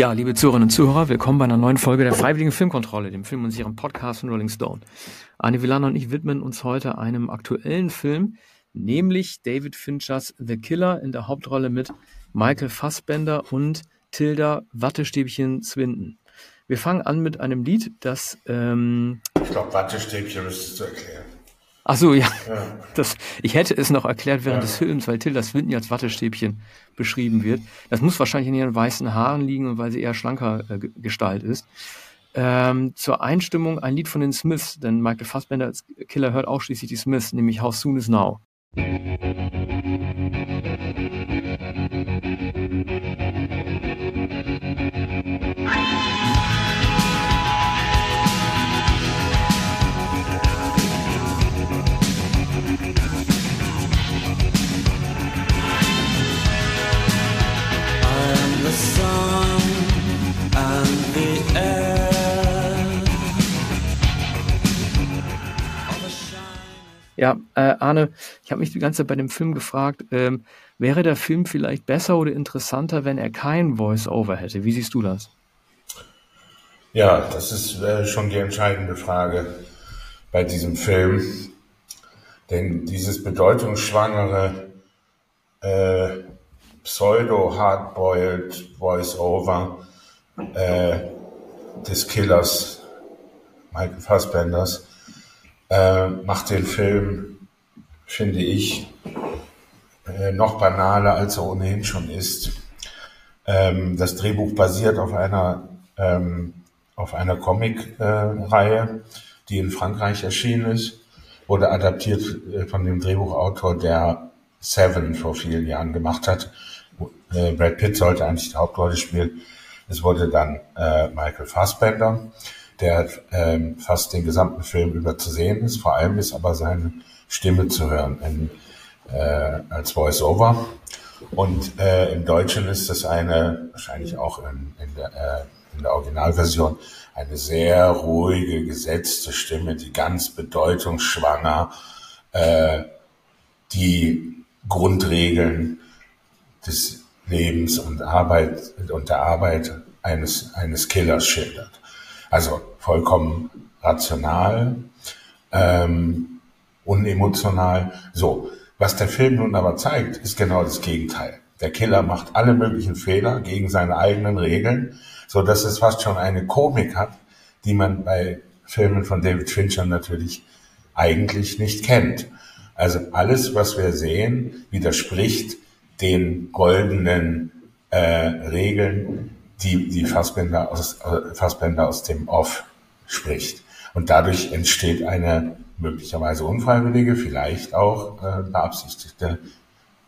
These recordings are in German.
Ja, liebe Zuhörerinnen und Zuhörer, willkommen bei einer neuen Folge der Freiwilligen Filmkontrolle, dem Film und ihrem Podcast von Rolling Stone. Arne Villana und ich widmen uns heute einem aktuellen Film, nämlich David Finchers The Killer in der Hauptrolle mit Michael Fassbender und Tilda Wattestäbchen Swinton. Wir fangen an mit einem Lied, das... Ähm, ich glaube, Wattestäbchen müsstest du erklären. Ach so, ja. ja. Das, ich hätte es noch erklärt während ja. des Films, weil Tilda Swinton als Wattestäbchen beschrieben wird. Das muss wahrscheinlich in ihren weißen Haaren liegen und weil sie eher schlanker äh, Gestalt ist. Ähm, zur Einstimmung ein Lied von den Smiths, denn Michael Fassbender als Killer hört auch schließlich die Smiths, nämlich How Soon Is Now. Ja, äh, Arne, ich habe mich die ganze Zeit bei dem Film gefragt, ähm, wäre der Film vielleicht besser oder interessanter, wenn er kein Voice-Over hätte? Wie siehst du das? Ja, das ist äh, schon die entscheidende Frage bei diesem Film. Denn dieses bedeutungsschwangere äh, Pseudo-Hardboiled Voice-Over äh, des Killers Michael Fassbenders äh, macht den Film, finde ich, äh, noch banaler, als er ohnehin schon ist. Ähm, das Drehbuch basiert auf einer, ähm, auf einer Comic-Reihe, die in Frankreich erschienen ist, wurde adaptiert äh, von dem Drehbuchautor, der Seven vor vielen Jahren gemacht hat. Äh, Brad Pitt sollte eigentlich die Hauptrolle spielen. Es wurde dann äh, Michael Fassbender der ähm, fast den gesamten Film über zu sehen ist. Vor allem ist aber seine Stimme zu hören in, äh, als Voice-Over. Und äh, im Deutschen ist das eine, wahrscheinlich auch in, in, der, äh, in der Originalversion, eine sehr ruhige, gesetzte Stimme, die ganz bedeutungsschwanger äh, die Grundregeln des Lebens und Arbeit und der Arbeit eines, eines Killers schildert. Also vollkommen rational, ähm, unemotional. So, was der Film nun aber zeigt, ist genau das Gegenteil. Der Killer macht alle möglichen Fehler gegen seine eigenen Regeln, so dass es fast schon eine Komik hat, die man bei Filmen von David Fincher natürlich eigentlich nicht kennt. Also alles, was wir sehen, widerspricht den goldenen äh, Regeln, die, die Fassbänder aus, äh, Fassbänder aus dem Off spricht. Und dadurch entsteht eine möglicherweise unfreiwillige, vielleicht auch äh, beabsichtigte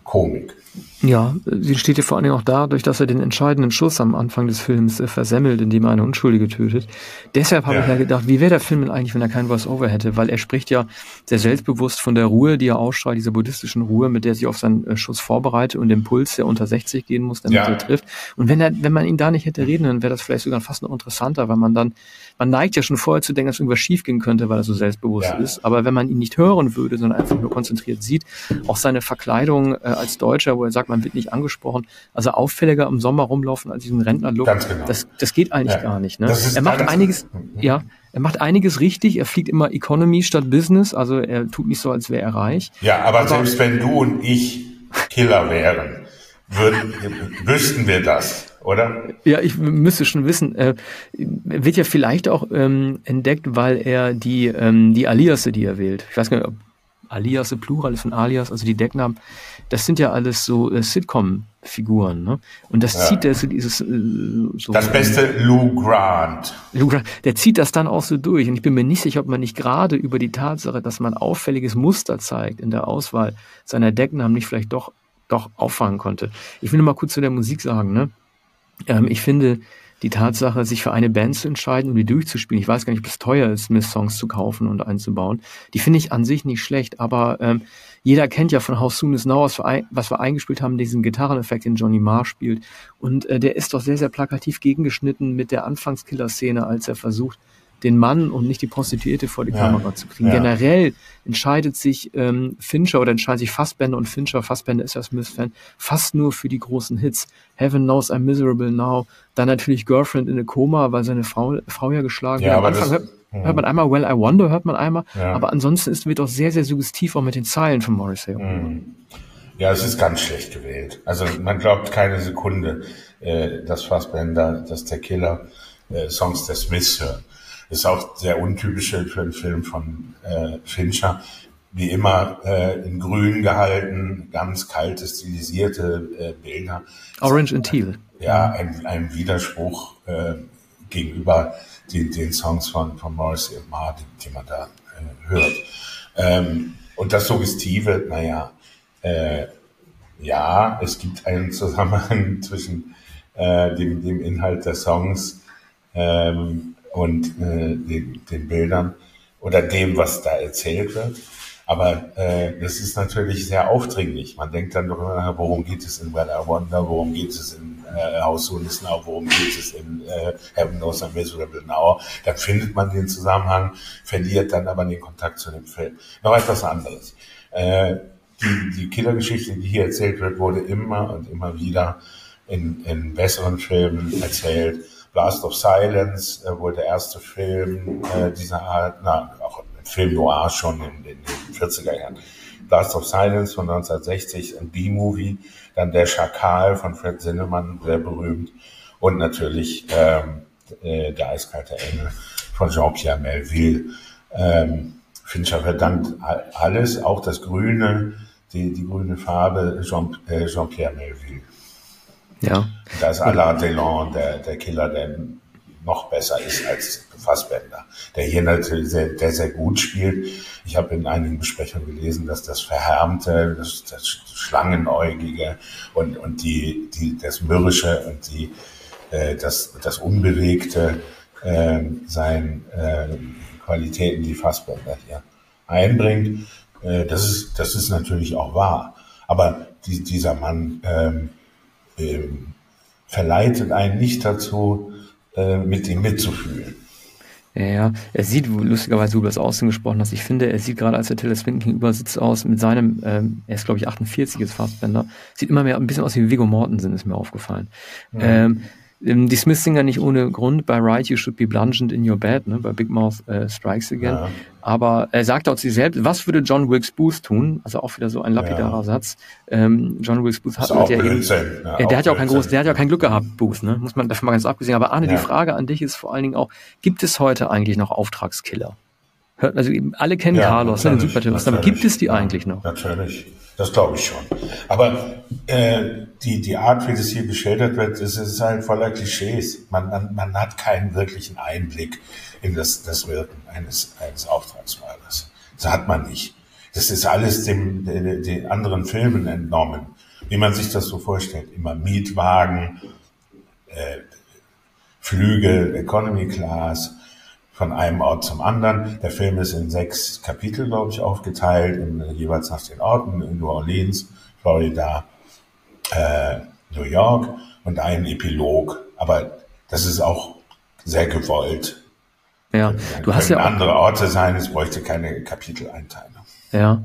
Komik. Ja, sie steht ja vor allen Dingen auch dadurch, dass er den entscheidenden Schuss am Anfang des Films äh, versemmelt, indem er eine Unschuldige tötet. Deshalb habe ja. ich ja gedacht, wie wäre der Film denn eigentlich, wenn er kein Voice-Over hätte? Weil er spricht ja sehr selbstbewusst von der Ruhe, die er ausstrahlt, dieser buddhistischen Ruhe, mit der er sich auf seinen äh, Schuss vorbereitet und dem Puls, der unter 60 gehen muss, damit ja. er trifft. Und wenn er, wenn man ihn da nicht hätte reden, dann wäre das vielleicht sogar fast noch interessanter, weil man dann, man neigt ja schon vorher zu denken, dass irgendwas schief gehen könnte, weil er so selbstbewusst ja. ist. Aber wenn man ihn nicht hören würde, sondern einfach nur konzentriert sieht, auch seine Verkleidung äh, als Deutscher, wo er sagt, man wird nicht angesprochen. Also auffälliger im Sommer rumlaufen als diesen Rentnerlook. Ganz genau. Das, das geht eigentlich ja. gar nicht. Ne? Er macht einiges, mhm. ja, er macht einiges richtig. Er fliegt immer Economy statt Business. Also er tut nicht so, als wäre er reich. Ja, aber, aber selbst wenn du und ich Killer wären, würden, wüssten wir das oder? Ja, ich müsste schon wissen. Äh, wird ja vielleicht auch ähm, entdeckt, weil er die, ähm, die Aliasse, die er wählt, ich weiß gar nicht, ob Alias, Plural ist von Alias, also die Decknamen, das sind ja alles so äh, Sitcom-Figuren, ne? Und das ja. zieht der so dieses äh, so Das beste Lou Grant. Lou Grant, der zieht das dann auch so durch. Und ich bin mir nicht sicher, ob man nicht gerade über die Tatsache, dass man auffälliges Muster zeigt in der Auswahl seiner Decknamen, nicht vielleicht doch, doch auffangen konnte. Ich will nur mal kurz zu der Musik sagen, ne? Ähm, ich finde, die Tatsache, sich für eine Band zu entscheiden und die durchzuspielen, ich weiß gar nicht, ob es teuer ist, Smith-Songs zu kaufen und einzubauen, die finde ich an sich nicht schlecht, aber ähm, jeder kennt ja von How Soon Is Now, was wir, was wir eingespielt haben, diesen Gitarreneffekt, den Johnny Marr spielt. Und äh, der ist doch sehr, sehr plakativ gegengeschnitten mit der Anfangskiller-Szene, als er versucht, den Mann und nicht die Prostituierte vor die ja. Kamera zu kriegen. Ja. Generell entscheidet sich ähm, Fincher oder entscheidet sich Fassbender und Fincher, Fassbender ist ja Smith-Fan, fast nur für die großen Hits. Heaven Knows I'm Miserable Now, dann natürlich Girlfriend in a Coma, weil seine Frau, Frau ja geschlagen ja, wird. Am Anfang das, hört, hört, man einmal Well I Wonder, hört man einmal, aber ansonsten ist, wird auch sehr, sehr suggestiv auch mit den Zeilen von Morrissey. Mhm. Ja, es ist ganz schlecht gewählt. Also man glaubt keine Sekunde, äh, dass Fassbender, dass der Killer äh, Songs der Smiths hört. Ist auch sehr untypisch für einen Film von äh, Fincher. Wie immer äh, in grün gehalten, ganz kalte, stilisierte äh, Bilder. Orange and Teal. Ja, ein, ein Widerspruch äh, gegenüber die, den Songs von, von Morrissey und Marr, die, die man da äh, hört. Ähm, und das Suggestive, naja, äh, ja, es gibt einen Zusammenhang zwischen äh, dem, dem Inhalt der Songs ähm, und äh, den, den Bildern oder dem, was da erzählt wird. Aber äh, das ist natürlich sehr aufdringlich. Man denkt dann doch immer, worum geht es in I Wonder, worum geht es in äh, House Soon Now, worum geht es in äh, Heaven Knows I'm Miserable Now. Dann findet man den Zusammenhang, verliert dann aber den Kontakt zu dem Film. Noch etwas anderes. Äh, die, die Killergeschichte, die hier erzählt wird, wurde immer und immer wieder in, in besseren Filmen erzählt. Blast of Silence äh, wohl der erste Film äh, dieser Art, na, auch ein Film noir schon in, in den 40er Jahren. Blast of Silence von 1960, ein B-Movie, dann Der Schakal von Fred Zinnemann, sehr berühmt, und natürlich ähm, äh, Der eiskalte Engel von Jean-Pierre Melville. Ähm, Fincher verdankt alles, auch das Grüne, die, die grüne Farbe Jean, äh, Jean-Pierre Melville. Ja. Da ist Alain Delon, der, der Killer, der noch besser ist als Fassbender, der hier natürlich sehr, der sehr gut spielt. Ich habe in einigen Besprechungen gelesen, dass das Verhärmte, das, das Schlangenäugige und, und die, die, das Mürrische und die, äh, das, das Unbewegte äh, seien äh, Qualitäten, die Fassbender hier einbringt. Äh, das, ist, das ist natürlich auch wahr. Aber die, dieser Mann ähm, ähm, verleitet einen nicht dazu, äh, mit ihm mitzufühlen. Ja, ja, er sieht lustigerweise, über das Aussehen gesprochen hast. Ich finde, er sieht gerade, als er Taylor Swinton gegenüber sitzt, aus mit seinem, ähm, er ist glaube ich 48, ist Fastbender, sieht immer mehr ein bisschen aus wie Viggo Mortensen, ist mir aufgefallen. Mhm. Ähm, ähm, die Smiths singen ja nicht ohne Grund bei Right You Should Be Blungent in Your Bed, ne, bei Big Mouth äh, Strikes Again. Ja. Aber er sagt auch zu sich selbst, was würde John Wilkes Booth tun? Also auch wieder so ein lapidarer ja. Satz. Ähm, John Wilkes Booth hat, hat ja eben, ja, der, der hat ja auch kein groß, der hat ja kein Glück gehabt, Booth, ne? Muss man davon mal ganz abgesehen. Aber Arne, die Frage an dich ist vor allen Dingen auch, gibt es heute eigentlich noch Auftragskiller? Also alle kennen Carlos, ne, den Superterroristen, aber gibt es die eigentlich noch? Natürlich. Das glaube ich schon. Aber äh, die, die Art, wie das hier geschildert wird, ist, ist halt voller Klischees. Man, man, man hat keinen wirklichen Einblick in das, das Wirken eines, eines Auftragsmörders. Das hat man nicht. Das ist alles dem, den, den anderen Filmen entnommen, wie man sich das so vorstellt. Immer Mietwagen, äh, Flüge, Economy Class, von einem Ort zum anderen. Der Film ist in sechs Kapitel, glaube ich, aufgeteilt, in, jeweils nach den Orten, in New Orleans, Florida, äh, New York und einen Epilog. Aber das ist auch sehr gewollt. Ja, du hast ja auch andere Orte sein, es bräuchte keine Kapiteleinteilung. Ja,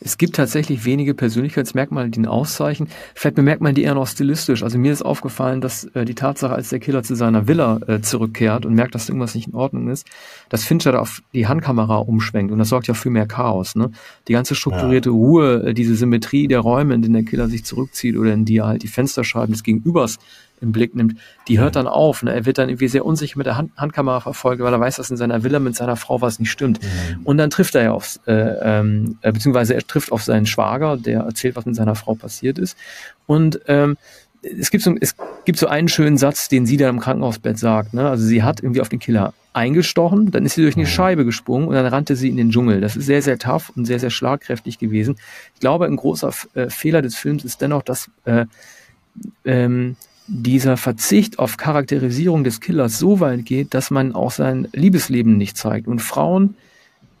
es gibt tatsächlich wenige Persönlichkeitsmerkmale, die ihn auszeichnen. Vielleicht bemerkt man die eher noch stilistisch. Also mir ist aufgefallen, dass äh, die Tatsache, als der Killer zu seiner Villa äh, zurückkehrt und merkt, dass irgendwas nicht in Ordnung ist, dass Fincher da auf die Handkamera umschwenkt und das sorgt ja für mehr Chaos. Ne? Die ganze strukturierte ja. Ruhe, äh, diese Symmetrie der Räume, in denen der Killer sich zurückzieht oder in die er halt die Fensterscheiben des Gegenübers im Blick nimmt, die hört dann auf. Ne? Er wird dann irgendwie sehr unsicher mit der Hand Handkamera verfolgt, weil er weiß, dass in seiner Villa mit seiner Frau was nicht stimmt. Mhm. Und dann trifft er ja aufs, äh, ähm, äh, beziehungsweise er trifft auf seinen Schwager, der erzählt, was mit seiner Frau passiert ist. Und ähm, es gibt so, es gibt so einen schönen Satz, den sie dann im Krankenhausbett sagt. Ne? Also sie hat irgendwie auf den Killer eingestochen, dann ist sie durch eine mhm. Scheibe gesprungen und dann rannte sie in den Dschungel. Das ist sehr, sehr tough und sehr, sehr schlagkräftig gewesen. Ich glaube, ein großer äh, Fehler des Films ist dennoch, dass äh, ähm, dieser Verzicht auf Charakterisierung des Killers so weit geht, dass man auch sein Liebesleben nicht zeigt. Und Frauen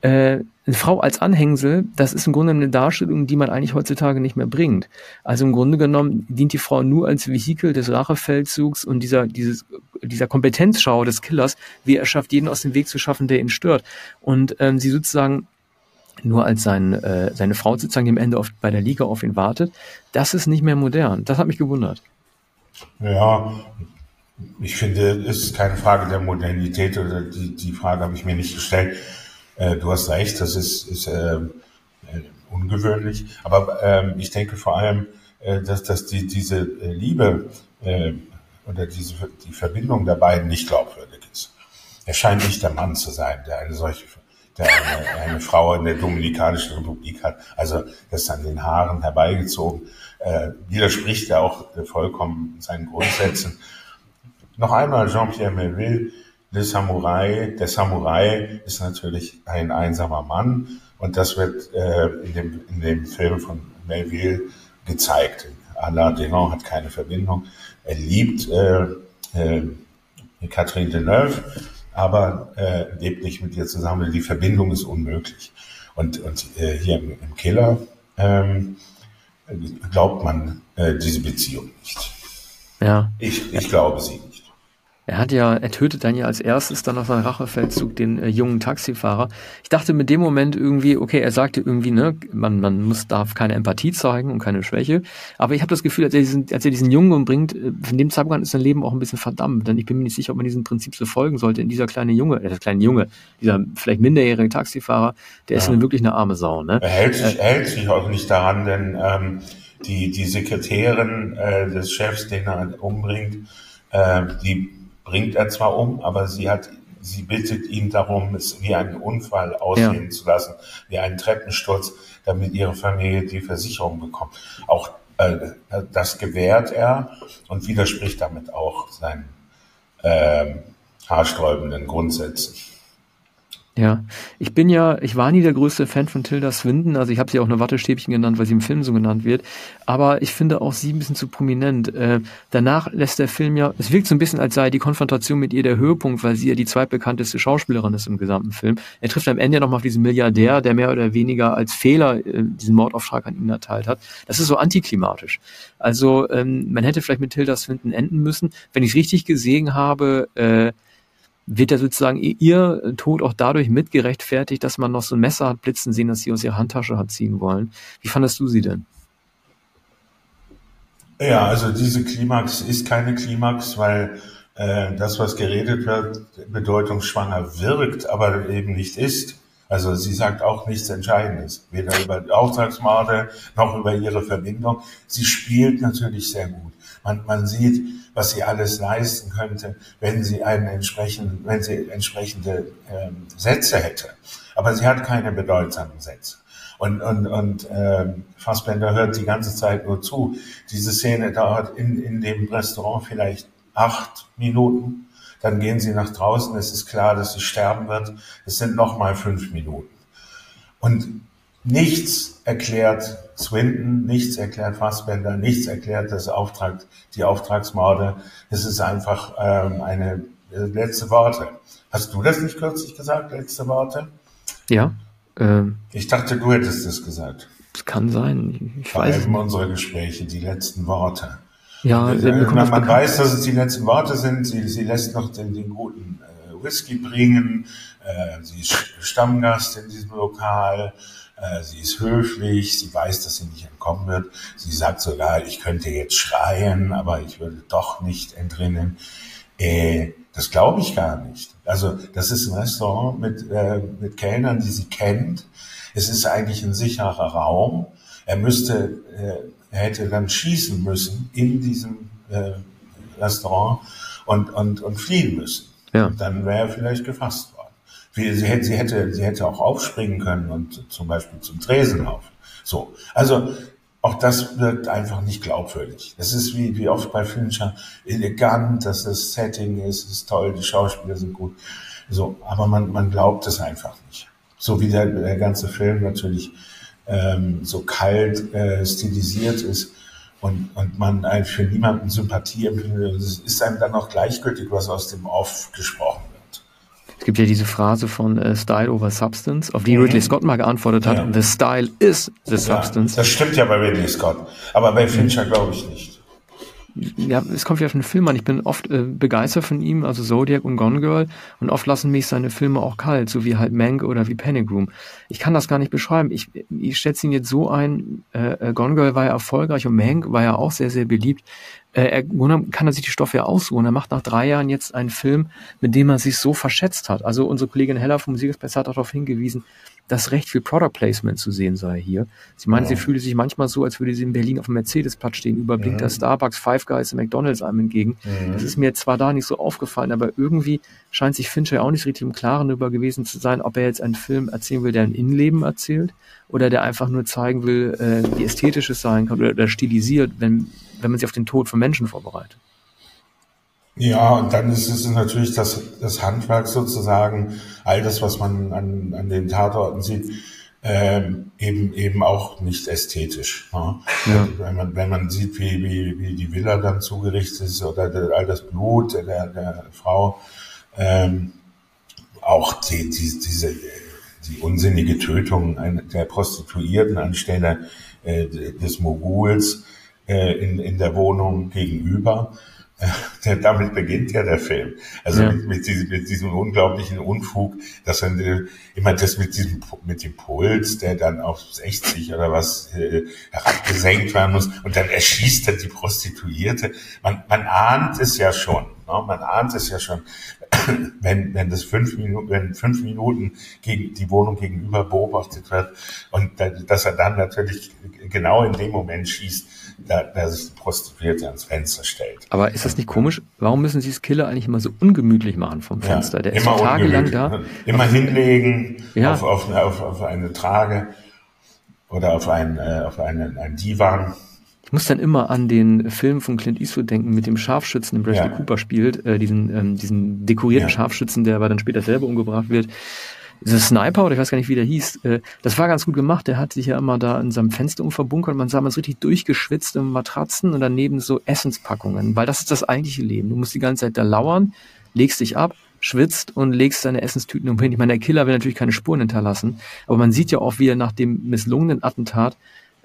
äh, eine Frau als Anhängsel, das ist im Grunde eine Darstellung, die man eigentlich heutzutage nicht mehr bringt. Also im Grunde genommen dient die Frau nur als Vehikel des Rachefeldzugs und dieser, dieses, dieser Kompetenzschau des Killers, wie er schafft, jeden aus dem Weg zu schaffen, der ihn stört. Und ähm, sie sozusagen nur als sein, äh, seine Frau sozusagen, am Ende oft bei der Liga auf ihn wartet, das ist nicht mehr modern. Das hat mich gewundert. Ja, ich finde, es ist keine Frage der Modernität oder die, die Frage habe ich mir nicht gestellt. Äh, du hast recht, das ist, ist äh, ungewöhnlich. Aber äh, ich denke vor allem, äh, dass, dass die, diese äh, Liebe äh, oder diese, die Verbindung der beiden nicht glaubwürdig ist. Er scheint nicht der Mann zu sein, der eine solche der eine, eine Frau in der Dominikanischen Republik hat. Also das an den Haaren herbeigezogen. Äh, widerspricht ja auch vollkommen seinen Grundsätzen. Noch einmal Jean-Pierre Melville, der Samurai. Der Samurai ist natürlich ein einsamer Mann und das wird äh, in, dem, in dem Film von Melville gezeigt. Alain Delon hat keine Verbindung. Er liebt äh, äh, Catherine Deneuve aber äh, lebt nicht mit ihr zusammen. Die Verbindung ist unmöglich. Und, und äh, hier im, im Killer ähm, glaubt man äh, diese Beziehung nicht. Ja. Ich, ich glaube sie. Er hat ja, er tötet dann ja als erstes dann auf seinem Rachefeldzug den äh, jungen Taxifahrer. Ich dachte mit dem Moment irgendwie, okay, er sagte irgendwie, ne, man, man muss, darf keine Empathie zeigen und keine Schwäche. Aber ich habe das Gefühl, als er diesen, als er diesen Jungen umbringt, äh, von dem Zeitpunkt ist sein Leben auch ein bisschen verdammt. Denn ich bin mir nicht sicher, ob man diesem Prinzip so folgen sollte. In dieser kleine Junge, äh, der kleine Junge, dieser vielleicht minderjährige Taxifahrer, der ja. ist eine, wirklich eine arme Sau. Ne? Er hält sich, äh, hält sich auch nicht daran, denn ähm, die, die Sekretärin äh, des Chefs, den er umbringt, äh, die bringt er zwar um, aber sie hat, sie bittet ihn darum, es wie einen Unfall aussehen ja. zu lassen, wie einen Treppensturz, damit ihre Familie die Versicherung bekommt. Auch äh, das gewährt er und widerspricht damit auch seinen äh, haarsträubenden Grundsätzen. Ja, ich bin ja, ich war nie der größte Fan von Tilda Swinton, also ich habe sie auch nur Wattestäbchen genannt, weil sie im Film so genannt wird, aber ich finde auch sie ein bisschen zu prominent. Äh, danach lässt der Film ja, es wirkt so ein bisschen, als sei die Konfrontation mit ihr der Höhepunkt, weil sie ja die zweitbekannteste Schauspielerin ist im gesamten Film. Er trifft am Ende ja nochmal auf diesen Milliardär, der mehr oder weniger als Fehler äh, diesen Mordauftrag an ihn erteilt hat. Das ist so antiklimatisch. Also ähm, man hätte vielleicht mit Tilda Swinton enden müssen. Wenn ich es richtig gesehen habe, äh, wird ja sozusagen ihr Tod auch dadurch mitgerechtfertigt, dass man noch so ein Messer hat blitzen sehen, das sie aus ihrer Handtasche hat ziehen wollen. Wie fandest du sie denn? Ja, also diese Klimax ist keine Klimax, weil äh, das, was geredet wird, bedeutungsschwanger wirkt, aber eben nicht ist. Also sie sagt auch nichts Entscheidendes, weder über Auftragsmorde noch über ihre Verbindung. Sie spielt natürlich sehr gut. Man, man sieht, was sie alles leisten könnte, wenn sie einen entsprechenden, wenn sie entsprechende ähm, Sätze hätte. Aber sie hat keine bedeutsamen Sätze. Und, und, und ähm, Fassbender hört die ganze Zeit nur zu. Diese Szene dauert in, in dem Restaurant vielleicht acht Minuten. Dann gehen sie nach draußen. Es ist klar, dass sie sterben wird. Es sind noch mal fünf Minuten. Und nichts erklärt Swinton, nichts erklärt Fassbender, nichts erklärt das Auftrag, die Auftragsmorde. Es ist einfach ähm, eine äh, letzte Worte. Hast du das nicht kürzlich gesagt, letzte Worte? Ja. Ähm, ich dachte, du hättest es gesagt. Es kann sein. Ich Vor allem unsere Gespräche, die letzten Worte. Ja, äh, man, man weiß, dass es die letzten Worte sind. Sie, sie lässt noch den, den guten äh, Whisky bringen. Äh, sie ist Stammgast in diesem Lokal. Äh, sie ist höflich, sie weiß, dass sie nicht entkommen wird. Sie sagt sogar, ich könnte jetzt schreien, aber ich würde doch nicht entrinnen. Äh, das glaube ich gar nicht. Also das ist ein Restaurant mit, mit Kellnern, die sie kennt. Es ist eigentlich ein sicherer Raum. Er müsste, er hätte dann schießen müssen in diesem Restaurant und, und, und fliehen müssen. Ja. Dann wäre er vielleicht gefasst worden. Sie hätte, sie hätte, sie hätte auch aufspringen können und zum Beispiel zum Tresen laufen. So. Also, auch das wirkt einfach nicht glaubwürdig. Das ist wie, wie oft bei Fincher elegant, dass das Setting ist, ist toll, die Schauspieler sind gut. So. Aber man, man glaubt es einfach nicht. So wie der, der ganze Film natürlich, ähm, so kalt, äh, stilisiert ist und, und man für niemanden Sympathie empfindet. Es ist einem dann auch gleichgültig, was aus dem Off gesprochen wird. Es gibt ja diese Phrase von äh, Style over Substance, auf die mhm. Ridley Scott mal geantwortet hat, ja. The Style is the Substance. Ja, das stimmt ja bei Ridley Scott, aber bei Fincher glaube ich nicht ja, es kommt ja auf den Film an. Ich bin oft äh, begeistert von ihm, also Zodiac und Gone Girl, und oft lassen mich seine Filme auch kalt, so wie halt Mank oder wie Panic Room. Ich kann das gar nicht beschreiben. Ich, ich schätze ihn jetzt so ein, äh, äh Gone Girl war ja erfolgreich und Mank war ja auch sehr, sehr beliebt. Äh, er kann er sich die Stoffe ja aussuchen. Er macht nach drei Jahren jetzt einen Film, mit dem er sich so verschätzt hat. Also unsere Kollegin Heller vom Musikexpress hat darauf hingewiesen, dass recht viel Product Placement zu sehen sei hier. Sie meint, ja. sie fühle sich manchmal so, als würde sie in Berlin auf dem Mercedes-Platz stehen, überblickt mhm. der Starbucks, Five Guys und McDonalds einem entgegen. Mhm. Das ist mir zwar da nicht so aufgefallen, aber irgendwie scheint sich Fincher auch nicht richtig im Klaren darüber gewesen zu sein, ob er jetzt einen Film erzählen will, der ein Innenleben erzählt oder der einfach nur zeigen will, äh, wie ästhetisch es sein kann oder, oder stilisiert, wenn, wenn man sich auf den Tod von Menschen vorbereitet. Ja, und dann ist es natürlich das, das Handwerk sozusagen, all das, was man an, an den Tatorten sieht, ähm, eben eben auch nicht ästhetisch. Ne? Ja. Wenn man wenn man sieht, wie, wie, wie die Villa dann zugerichtet ist oder der, all das Blut der, der Frau, ähm, auch die, die, diese die unsinnige Tötung der Prostituierten anstelle äh, des Moguls äh, in, in der Wohnung gegenüber. Damit beginnt ja der Film. Also ja. mit, mit, diesem, mit diesem unglaublichen Unfug, dass dann äh, immer das mit diesem mit dem Puls, der dann auf 60 oder was äh, herabgesenkt werden muss und dann erschießt er die Prostituierte. Man, man ahnt es ja schon. Ne? Man ahnt es ja schon, wenn, wenn das fünf Minuten, wenn fünf Minuten gegen die Wohnung gegenüber beobachtet wird und dass er dann natürlich genau in dem Moment schießt, da, da sich die Prostituierte ans Fenster stellt. Aber ist das nicht komisch? Warum müssen Sie das Killer eigentlich immer so ungemütlich machen vom Fenster? Ja, Der ist immer tagelang da. Immer hinlegen ja. auf, auf, auf, auf eine Trage oder auf einen, äh, auf einen, einen Divan. Ich muss dann immer an den Film von Clint Eastwood denken, mit dem Scharfschützen, den Bradley ja. Cooper spielt, äh, diesen, ähm, diesen dekorierten ja. Scharfschützen, der aber dann später selber umgebracht wird. Dieser Sniper, oder ich weiß gar nicht, wie der hieß, äh, das war ganz gut gemacht. Der hat sich ja immer da in seinem Fenster umverbunkert. Man sah man so richtig durchgeschwitzt im Matratzen und daneben so Essenspackungen, weil das ist das eigentliche Leben. Du musst die ganze Zeit da lauern, legst dich ab, schwitzt und legst deine Essenstüten umhin. Ich meine, der Killer will natürlich keine Spuren hinterlassen, aber man sieht ja auch, wie er nach dem misslungenen Attentat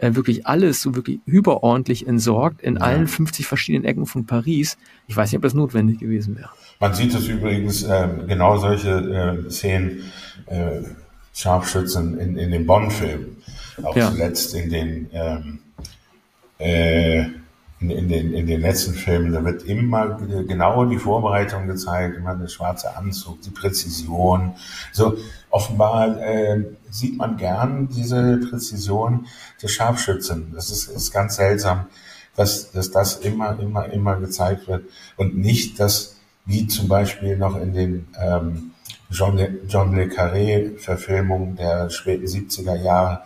äh, wirklich alles so wirklich überordentlich entsorgt in ja. allen 50 verschiedenen Ecken von Paris. Ich weiß nicht, ob das notwendig gewesen wäre. Man sieht es übrigens äh, genau solche äh, Szenen, äh, Scharfschützen in, in den Bonn-Filmen. Auch ja. zuletzt in den ähm, äh, in, in, den, in den letzten Filmen, da wird immer genau die Vorbereitung gezeigt, immer der schwarze Anzug, die Präzision. So offenbar äh, sieht man gern diese Präzision des Scharfschützen. Das ist, ist ganz seltsam, dass, dass das immer, immer, immer gezeigt wird und nicht, dass wie zum Beispiel noch in den ähm, John, Le, John Le Carré Verfilmungen der späten 70er Jahre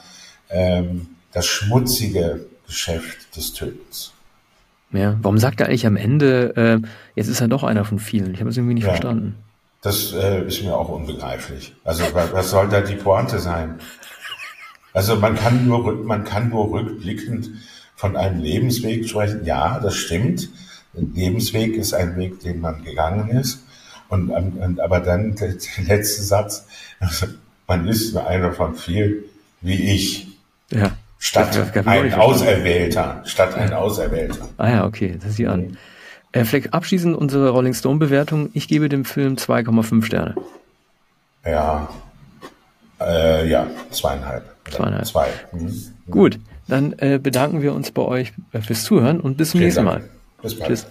ähm, das schmutzige Geschäft des Tötens. Ja, warum sagt er eigentlich am Ende, äh, jetzt ist er doch einer von vielen? Ich habe es irgendwie nicht ja, verstanden. Das äh, ist mir auch unbegreiflich. Also was soll da die Pointe sein? Also man kann nur man kann nur rückblickend von einem Lebensweg sprechen. Ja, das stimmt. Ein Lebensweg ist ein Weg, den man gegangen ist. Und, und aber dann der, der letzte Satz: also Man ist nur einer von vielen, wie ich. Ja. Statt ein Auserwählter. Statt ein Auserwählter. Ah ja, okay, das sieht an. Äh, vielleicht abschließend unsere Rolling Stone Bewertung. Ich gebe dem Film 2,5 Sterne. Ja, äh, ja, zweieinhalb. Zweieinhalb. Zwei. Mhm. Gut, dann äh, bedanken wir uns bei euch äh, fürs Zuhören und bis zum Vielen nächsten Mal. Bis bald. Tschüss.